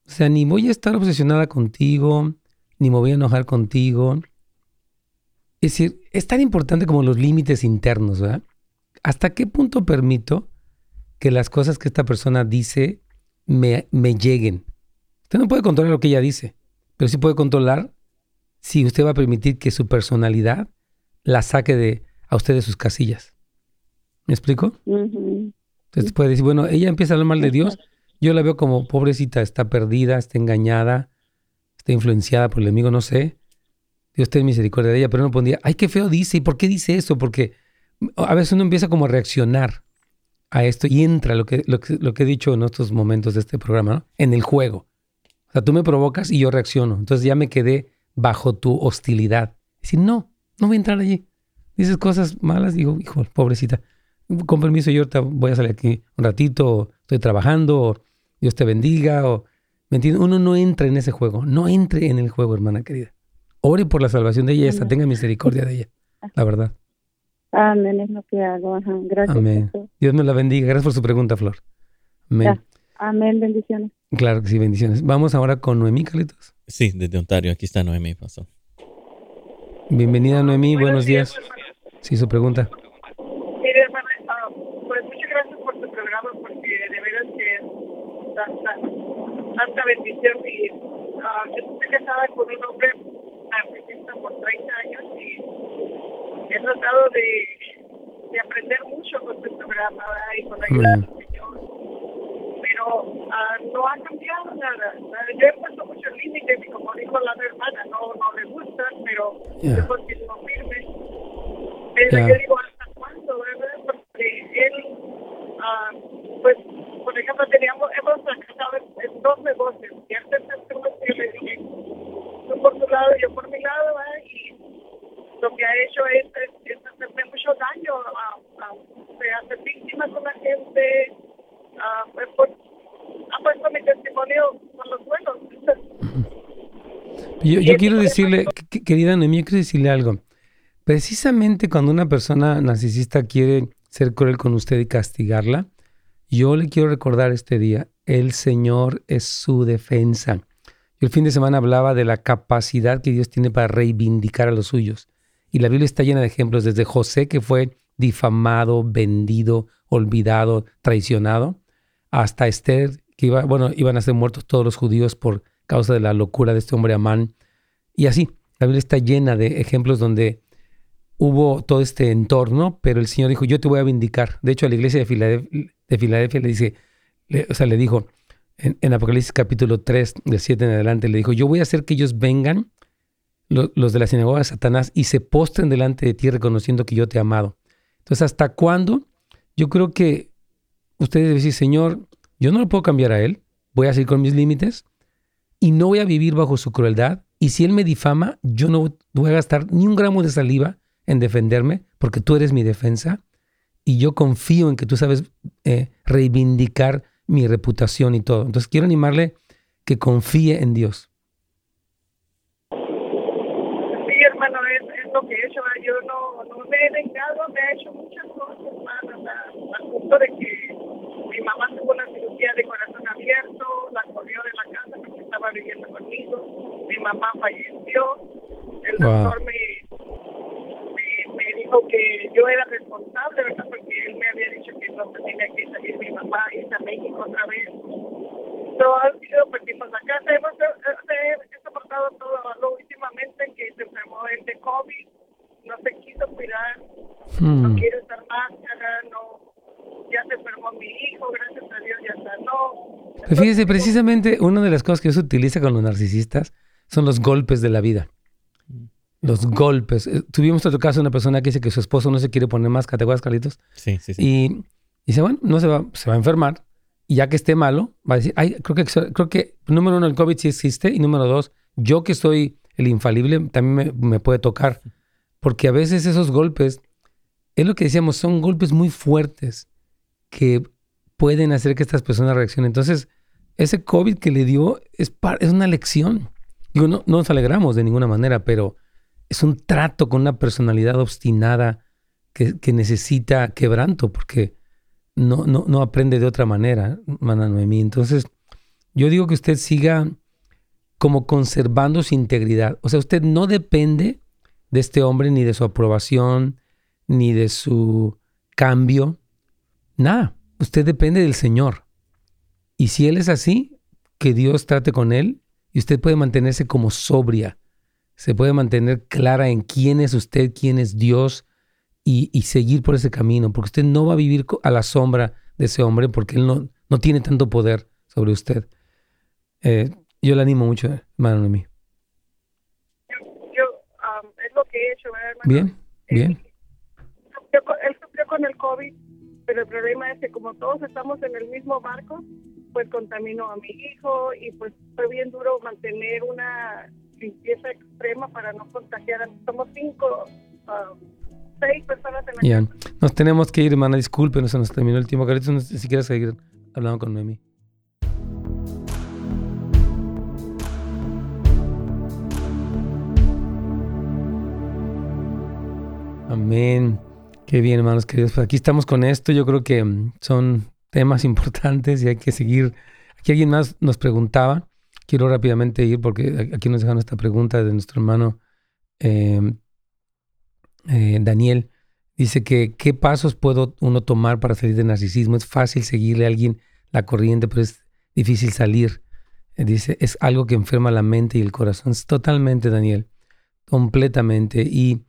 o sea, ni voy a estar obsesionada contigo, ni me voy a enojar contigo. Es decir, es tan importante como los límites internos, ¿verdad? ¿Hasta qué punto permito que las cosas que esta persona dice me, me lleguen? Usted no puede controlar lo que ella dice, pero sí puede controlar si usted va a permitir que su personalidad la saque de, a usted de sus casillas. ¿Me explico? Entonces puede decir, bueno, ella empieza a hablar mal de Dios, yo la veo como pobrecita, está perdida, está engañada, está influenciada por el enemigo, no sé. Dios tiene misericordia de ella, pero no pondría, ay, qué feo dice, ¿y por qué dice eso? Porque a veces uno empieza como a reaccionar a esto y entra lo que, lo que, lo que he dicho en otros momentos de este programa, ¿no? En el juego. O sea, tú me provocas y yo reacciono. Entonces ya me quedé bajo tu hostilidad. Decir, no, no voy a entrar allí. Dices cosas malas, digo, hijo, pobrecita. Con permiso, yo voy a salir aquí un ratito, estoy trabajando, o Dios te bendiga, o ¿me entiendes? Uno no entra en ese juego, no entre en el juego, hermana querida. Ore por la salvación de ella, esta, tenga misericordia de ella, la verdad. Amén, es lo que hago. Gracias. Amén. Dios me la bendiga. Gracias por su pregunta, Flor. Amén. Amén, bendiciones. Claro que sí, bendiciones. Vamos ahora con Noemí, Carlitos. Sí, desde Ontario. Aquí está Noemí, pasó. Bienvenida, Noemí. Buenos, días. Sí, su pregunta. Mire, hermana, ah, pues muchas gracias por tu programa, porque de veras que es tanta, bendición. Y uh, yo estoy casada con un hombre artista por 30 años y he tratado de, de aprender mucho con tu programa y con la ayuda del Señor. Pero uh, no ha cambiado nada. Yo he puesto muchos límites y como dijo la hermana, no, no le gustan, pero yeah. yo continúo. Pero yeah. yo digo, ¿hasta cuándo? ¿verdad? Porque él, uh, pues, por ejemplo, teníamos, hemos fracasado en, dos negocios. Y antes de negocio le dije, tú por tu lado, yo por mi lado, ¿eh? y lo que ha hecho es, es, es hacerme mucho daño, a, a, a hacer víctima con la gente, a, pues, pues, ha puesto mi testimonio con los buenos. Yo, yo quiero decirle, querida yo quiero decirle algo. Precisamente cuando una persona narcisista quiere ser cruel con usted y castigarla, yo le quiero recordar este día, el Señor es su defensa. El fin de semana hablaba de la capacidad que Dios tiene para reivindicar a los suyos. Y la Biblia está llena de ejemplos, desde José que fue difamado, vendido, olvidado, traicionado, hasta Esther, que iba, bueno, iban a ser muertos todos los judíos por causa de la locura de este hombre Amán. Y así, la Biblia está llena de ejemplos donde hubo todo este entorno, pero el Señor dijo, yo te voy a vindicar. De hecho, a la iglesia de Filadelfia, de Filadelfia le dice, o sea, le dijo, en, Apocalipsis capítulo 3, del 7 en adelante, le dijo, yo voy a hacer que ellos vengan, lo, los de la sinagoga de Satanás, y se postren delante de ti reconociendo que yo te he amado. Entonces, ¿hasta cuándo? Yo creo que ustedes deben decir, Señor, yo no lo puedo cambiar a Él, voy a seguir con mis límites y no voy a vivir bajo su crueldad. Y si Él me difama, yo no voy a gastar ni un gramo de saliva en defenderme, porque tú eres mi defensa y yo confío en que tú sabes eh, reivindicar mi reputación y todo. Entonces quiero animarle que confíe en Dios. Sí, hermano, es, es lo que he hecho. Yo no, no me he vengado, me he hecho muchas cosas, hermano, al punto de que mi mamá tuvo una cirugía de corazón abierto, la corrió de la casa porque estaba viviendo conmigo, mi mamá falleció, el wow. doctor me dijo que yo era responsable, ¿verdad? Porque él me había dicho que no tenía que salir mi mamá y a México otra vez. Ha sido, perdimos la casa, hemos he soportado todo lo últimamente que se enfermó él de COVID, no se quiso cuidar, hmm. no quiere usar máscara, no, ya se enfermó mi hijo, gracias a Dios ya sanó. Entonces, Fíjese, precisamente una de las cosas que se utiliza con los narcisistas son los golpes de la vida los golpes. Eh, tuvimos otro caso de una persona que dice que su esposo no se quiere poner más ¿te acuerdas, Carlitos? Sí, sí, sí. Y dice, bueno, no se va, se va a enfermar. Y ya que esté malo, va a decir, ay, creo que, creo que, número uno, el COVID sí existe. Y número dos, yo que soy el infalible, también me, me puede tocar. Porque a veces esos golpes, es lo que decíamos, son golpes muy fuertes que pueden hacer que estas personas reaccionen. Entonces, ese COVID que le dio es, es una lección. Digo, no, no nos alegramos de ninguna manera, pero es un trato con una personalidad obstinada que, necesita quebranto porque no, no, no, aprende de otra manera, hermana Noemí. Entonces, yo digo que usted siga como conservando su integridad. O sea, usted no depende de este hombre, ni de su aprobación, ni de su cambio. Nada, usted depende del Señor. Y si Él es así, que Dios trate con Él y usted puede mantenerse como sobria, se puede mantener clara en quién es usted, quién es Dios y, seguir por ese camino, porque usted no va a vivir a la sombra de ese hombre porque Él no, no tiene tanto poder sobre usted. Eh, yo le animo mucho, hermano Noemí. Yo, um, es lo que he hecho, hermano? Bien, bien. Él sufrió, con el COVID, pero el problema es que como todos estamos en el mismo barco, pues contaminó a mi hijo y pues fue bien duro mantener una limpieza extrema para no contagiar. Somos cinco, um, seis personas en la Nos tenemos que ir, hermana, disculpe, no se nos terminó el tiempo. Carlitos, si quieres seguir hablando con Noemí. Amén. Qué bien, hermanos queridos. Pues aquí estamos con esto. Yo creo que mm, son temas importantes y hay que seguir. Aquí alguien más nos preguntaba. Quiero rápidamente ir porque aquí nos dejaron esta pregunta de nuestro hermano em, eh, Daniel. Dice que qué pasos puedo uno tomar para salir del narcisismo. Es fácil seguirle a alguien la corriente, pero es difícil salir. Eh, dice, es algo que enferma la mente y el corazón. Totalmente, Daniel, completamente. Y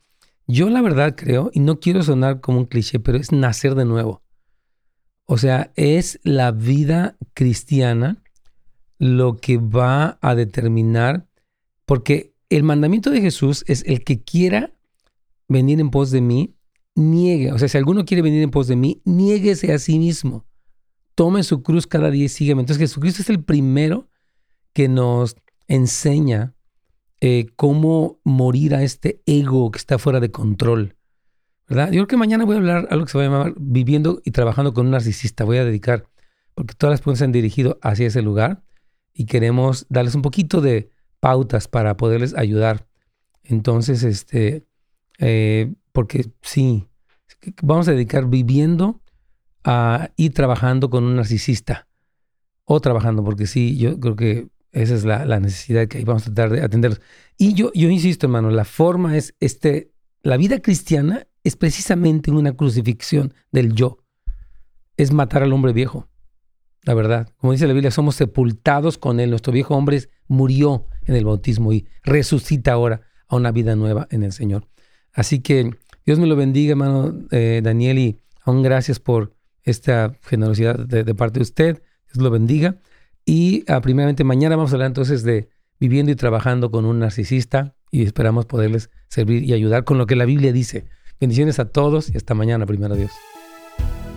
yo la verdad creo, y no quiero sonar como un cliché, pero es nacer de nuevo. O sea, es la vida cristiana lo que va a determinar, porque el mandamiento de Jesús es el que quiera venir en pos de mí, niegue. O sea, si alguno quiere venir en pos de mí, niéguese a sí mismo. Tome su cruz cada día y sígueme. Entonces Jesucristo es el primero que nos enseña eh, cómo morir a este ego que está fuera de control. ¿verdad? Yo creo que mañana voy a hablar algo que se va a llamar viviendo y trabajando con un narcisista. Voy a dedicar, porque todas las preguntas se han dirigido hacia ese lugar y queremos darles un poquito de pautas para poderles ayudar. Entonces, este, eh, porque sí, vamos a dedicar viviendo a ir trabajando con un narcisista o trabajando, porque sí, yo creo que esa es la, necesidad que vamos a tratar de atenderlos. Y yo, yo insisto, hermano, la forma es, este, la vida cristiana es precisamente una crucifixión del yo. Es matar al hombre viejo, la verdad. Como dice la Biblia, somos sepultados con él. Nuestro viejo hombre murió en el bautismo y resucita ahora a una vida nueva en el Señor. Así que Dios me lo bendiga, hermano eh, Daniel, y aún gracias por esta generosidad de, parte de usted. Dios lo bendiga. Y ah, primeramente mañana vamos a hablar entonces de viviendo y trabajando con un narcisista y esperamos poderles servir y ayudar con lo que la Biblia dice. Bendiciones a todos y hasta mañana, primero Dios.